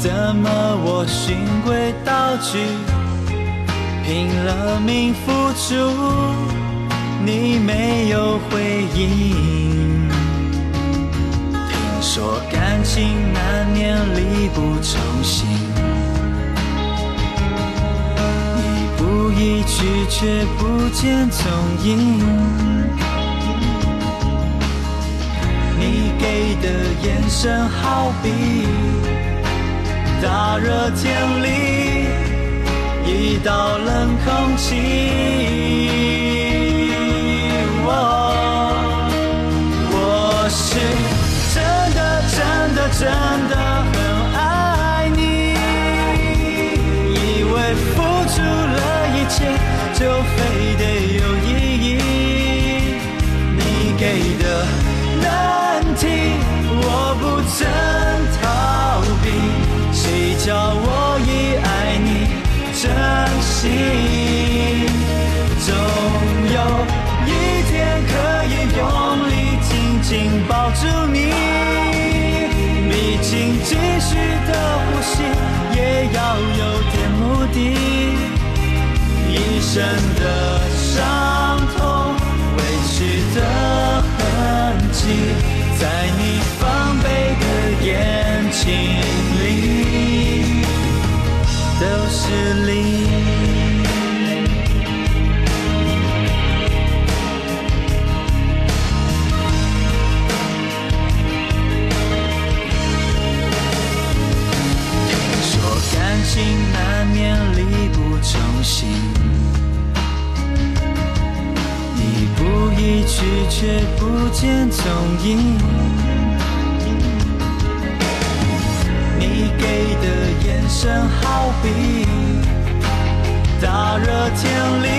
怎么我循规蹈矩，拼了命付出，你没有回应？听说感情难免力不从心。一步一句却不见踪影，你给的眼神好比大热天里一道冷空气。我是真的真的真的很爱你，以为付出了一切。就非得有叫我已爱你真心？总有一天可以用力紧紧抱住你，毕竟继续的呼吸也要有点目的。一生的都是泪。说感情难免力不从心。一去却不见踪影，你给的眼神好比大热天里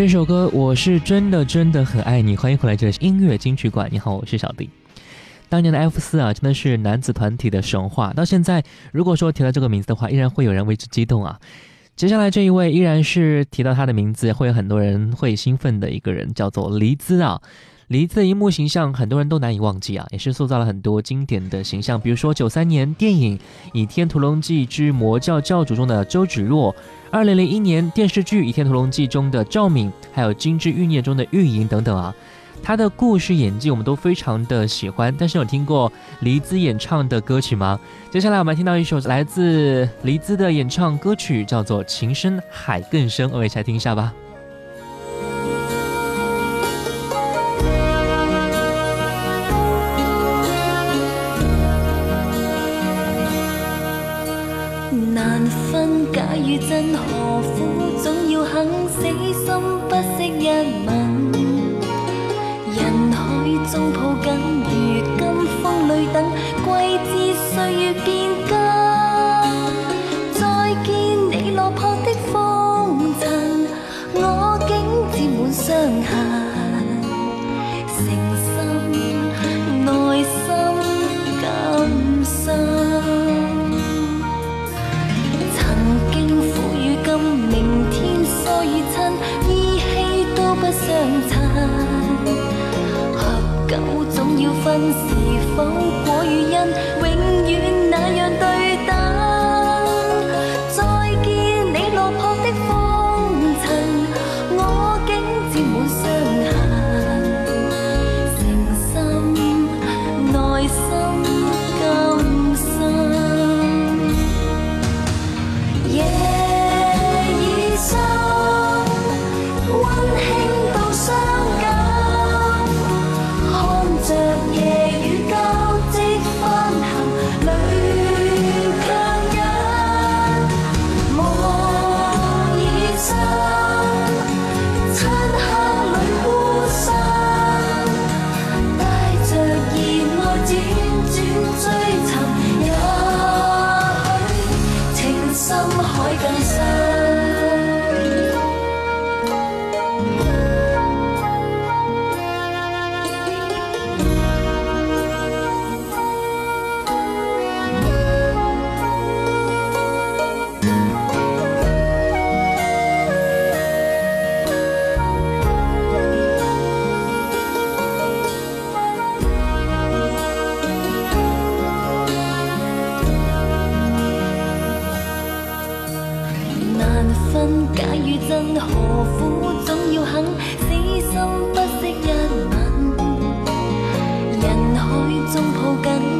这首歌我是真的真的很爱你，欢迎回来，这里是音乐金曲馆。你好，我是小弟。当年的 F 四啊，真的是男子团体的神话。到现在，如果说提到这个名字的话，依然会有人为之激动啊。接下来这一位依然是提到他的名字，会有很多人会兴奋的一个人，叫做黎姿啊。黎姿的荧幕形象，很多人都难以忘记啊，也是塑造了很多经典的形象，比如说九三年电影《倚天屠龙记之魔教教主》中的周芷若，二零零一年电视剧《倚天屠龙记》中的赵敏，还有《金枝欲孽》中的玉莹等等啊。她的故事演技我们都非常的喜欢，但是有听过黎姿演唱的歌曲吗？接下来我们听到一首来自黎姿的演唱歌曲，叫做《情深海更深》，我们一起来听一下吧。真何苦，总要肯死心不息一吻。人海中抱紧，如今风里等，季节岁月变要分是否何苦总要狠，死心不息一吻，人海中抱紧。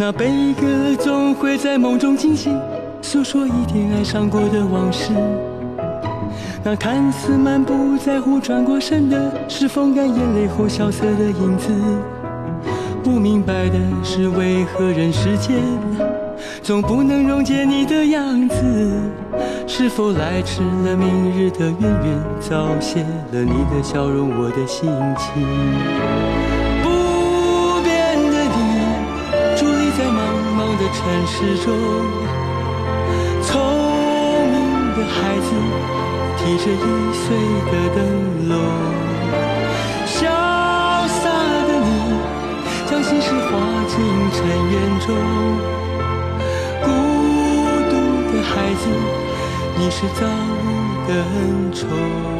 那悲歌总会在梦中惊醒。诉说一点爱上过的往事，那看似满不在乎转过身的，是风干眼泪后萧瑟的影子。不明白的是，为何人世间总不能溶解你的样子？是否来迟了明日的渊源，早谢了你的笑容，我的心情。茫的城市中。孩子提着易碎的灯笼，潇洒的你将心事化进尘缘中。孤独的孩子，你是造物的恩宠。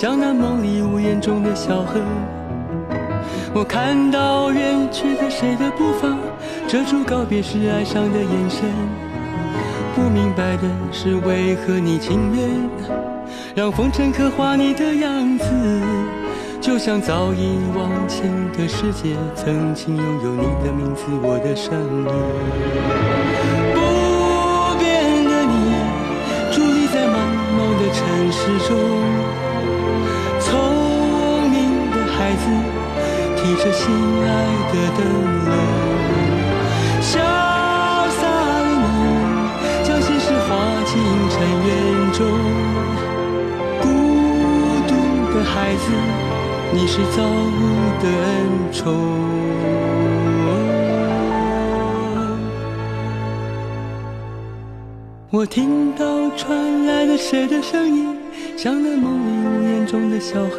像那梦里屋檐中的小河。我看到远去的谁的步伐，遮住告别时哀伤的眼神。不明白的是，为何你情愿让风尘刻画你的样子，就像早已忘情的世界，曾经拥有你的名字，我的声音。城市中，子提着心爱的灯笼，潇洒的你将心事化进尘缘中。孤独的孩子，你是造物的恩宠。我听到传来了谁的声音，像那梦里呜咽中的小河。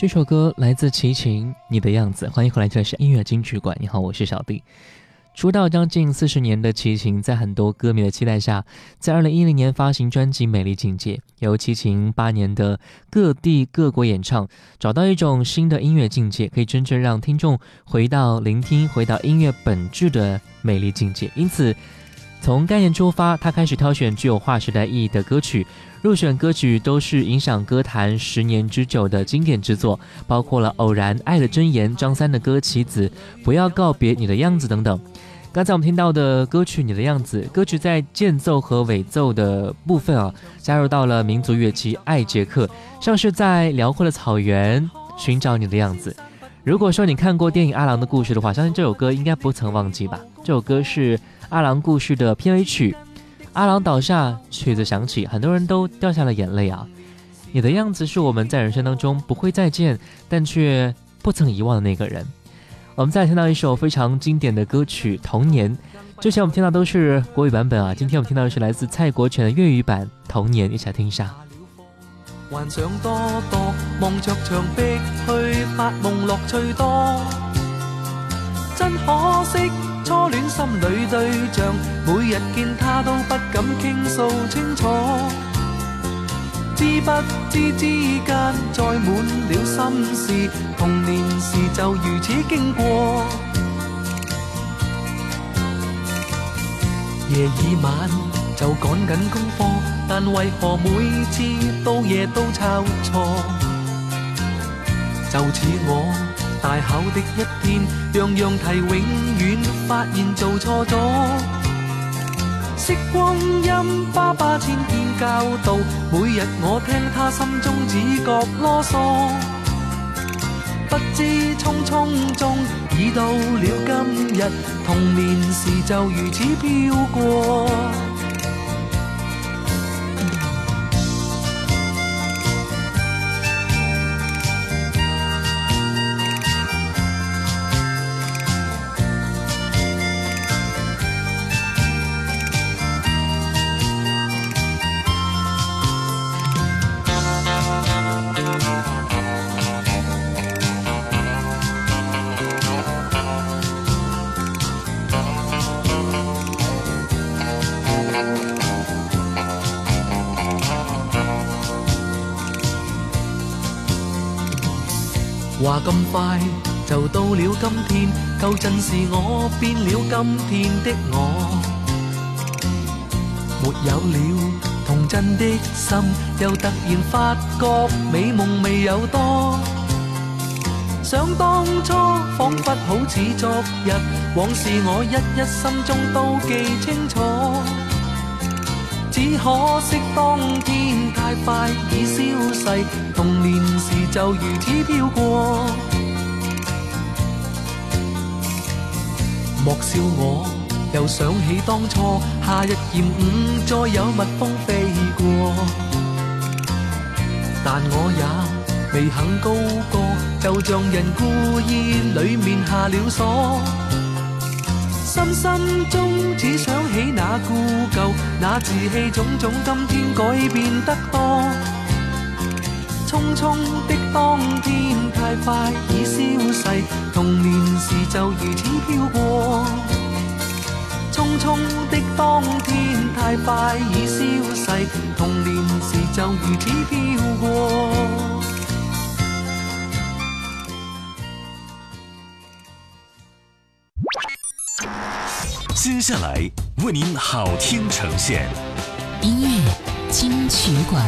这首歌来自齐秦，《你的样子》。欢迎回来，这里是音乐金曲馆。你好，我是小弟。出道将近四十年的齐秦，在很多歌迷的期待下，在二零一零年发行专辑《美丽境界》，由齐秦八年的各地各国演唱，找到一种新的音乐境界，可以真正让听众回到聆听、回到音乐本质的美丽境界。因此，从概念出发，他开始挑选具有划时代意义的歌曲，入选歌曲都是影响歌坛十年之久的经典之作，包括了《偶然》《爱的箴言》、张三的歌《棋子》、《不要告别你的样子》等等。刚才我们听到的歌曲《你的样子》，歌曲在间奏和尾奏的部分啊，加入到了民族乐器爱杰克，像是在辽阔的草原寻找你的样子。如果说你看过电影《阿郎的故事》的话，相信这首歌应该不曾忘记吧？这首歌是《阿郎故事》的片尾曲，阿郎倒下，曲子响起，很多人都掉下了眼泪啊！你的样子是我们在人生当中不会再见，但却不曾遗忘的那个人。我们再听到一首非常经典的歌曲《童年》，之前我们听到都是国语版本啊，今天我们听到的是来自蔡国权的粤语版《童年》，一起来听一下。幻想多多，望着墙壁去发梦，乐趣多。真可惜，初恋心里对象，每日见他都不敢倾诉清楚。知不知之间载满了心事，童年时就如此经过。夜已晚就赶紧功课，但为何每次到夜都抄错？就似我大考的一天，样样题永远发现做错咗。惜光阴，爸爸千遍教导，每日我听他心中只觉啰嗦。不知匆匆中已到了今日，童年时就如此飘过话。咁快就到了今天，旧阵时我变了今天的我，没有了童真的心，又突然发觉美梦未有多。想当初仿佛好似昨日，往事我一一心中都记清楚。只可惜当天太快已消逝，童年时就如此飘过。莫笑我，又想起当初夏日炎午，再有蜜蜂飞过。但我也未肯高歌，就像人故意里面下了锁。心心中只想起那故旧，那稚气种种，今天改变得多。匆匆的当天太快已消逝，童年时就如此飘过。匆匆的当天太快已消逝，童年时就如此飘过。接下来为您好听呈现音乐金曲馆。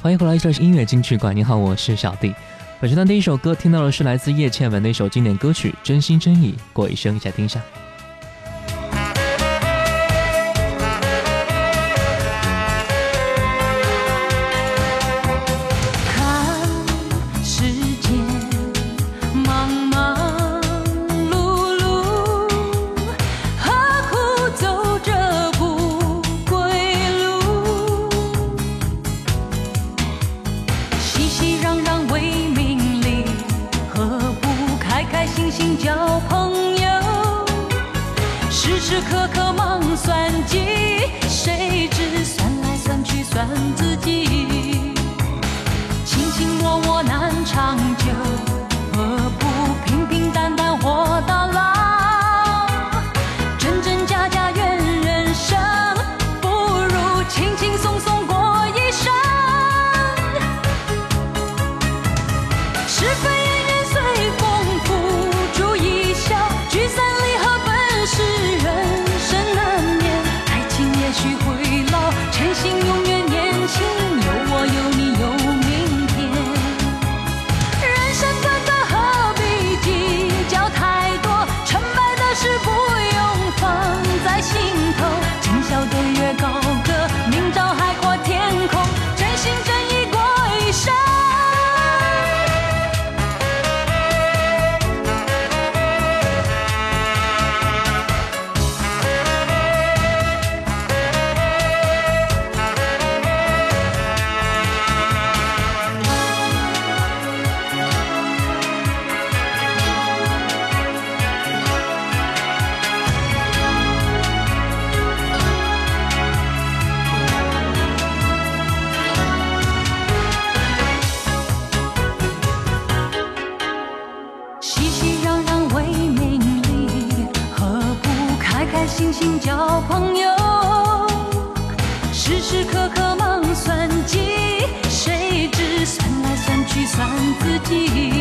欢迎回来，这里是音乐金曲馆。你好，我是小弟。本时段第一首歌听到的是来自叶倩文的一首经典歌曲《真心真意》，过一生，一起来听一下。星星交朋友？时时刻刻忙算计，谁知算来算去算自己。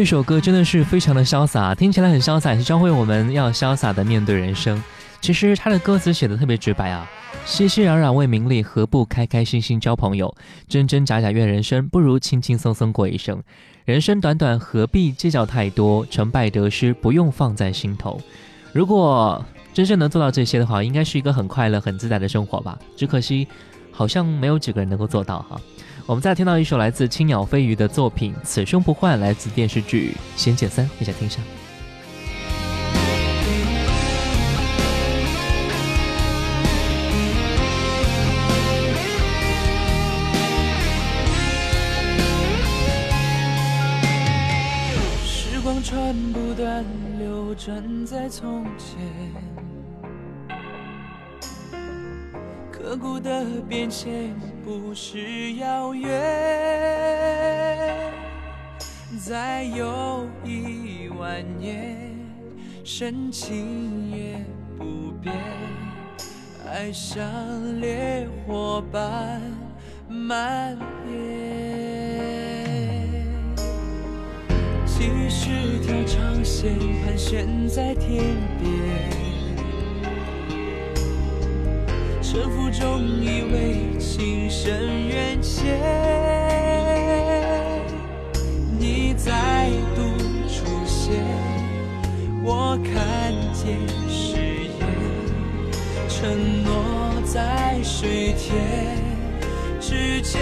这首歌真的是非常的潇洒，听起来很潇洒，是教会我们要潇洒的面对人生。其实他的歌词写的特别直白啊，熙熙攘攘为名利，何不开开心心交朋友？真真假假怨人生，不如轻轻松松过一生。人生短短，何必计较太多？成败得失不用放在心头。如果真正能做到这些的话，应该是一个很快乐、很自在的生活吧。只可惜，好像没有几个人能够做到哈。我们再听到一首来自青鸟飞鱼的作品《此生不换》，来自电视剧《仙剑三》，一起听一下。时光穿不断流转在从前，刻骨的变迁不是遥远。再有一万年，深情也不变，爱像烈火般蔓延。几十条长线盘旋在天边，沉浮中以为情深缘浅，你再度出现，我看见誓言，承诺在水天之间，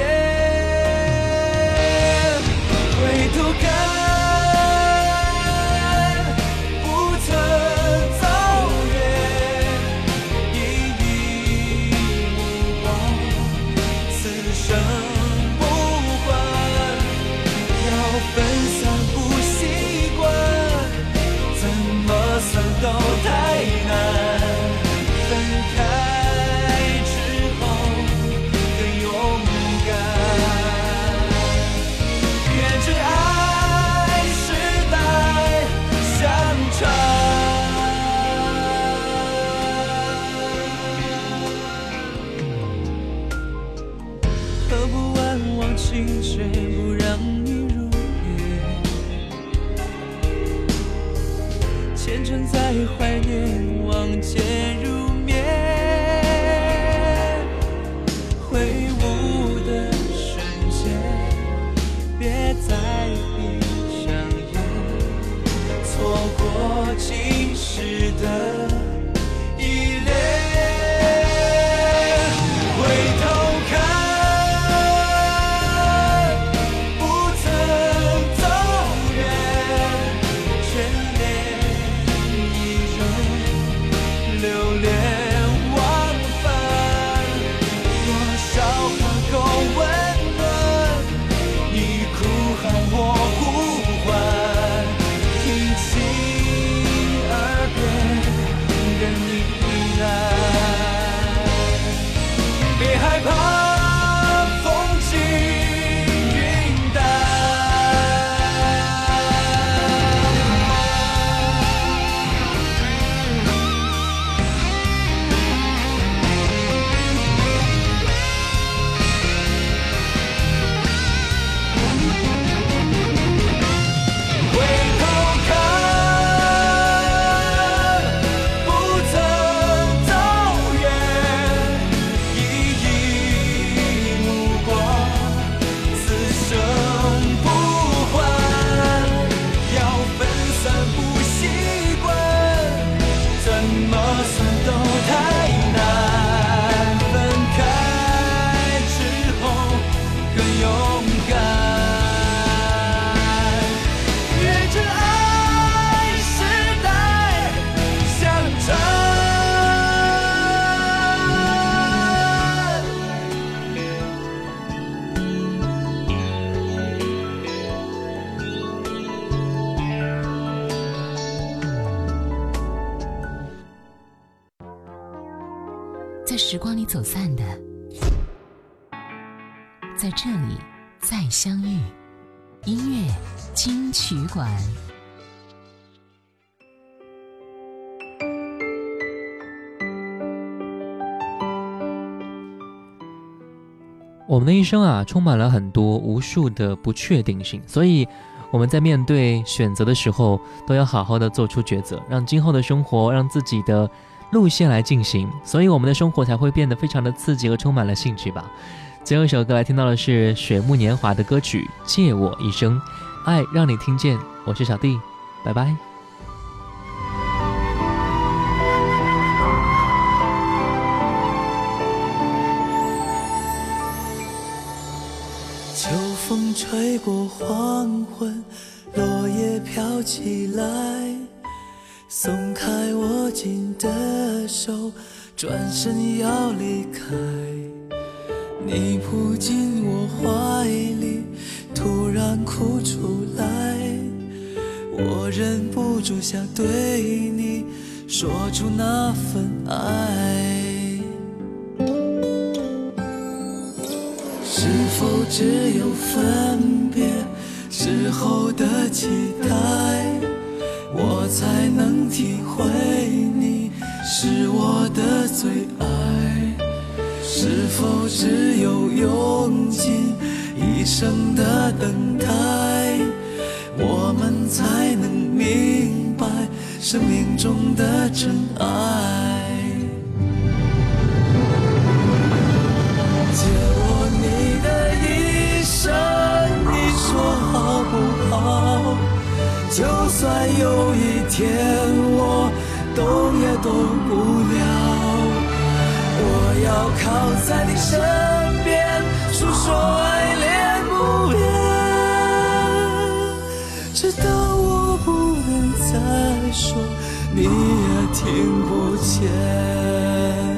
我们的一生啊，充满了很多无数的不确定性，所以我们在面对选择的时候，都要好好的做出抉择，让今后的生活，让自己的。路线来进行，所以我们的生活才会变得非常的刺激和充满了兴趣吧。最后一首歌来听到的是水木年华的歌曲《借我一生》，爱让你听见。我是小弟，拜拜。秋风吹过黄昏，落叶飘起来。松开握紧的手，转身要离开。你扑进我怀里，哭出来。我忍不住想对你说出那份爱。是否只有分别之后的期待？我才能体会你是我的最爱，是否只有用尽一生的等待，生命中的真爱？借我你的一生，你说好不好？就算有一天我动也动不了，我要靠在你身边，诉说爱你也听不见。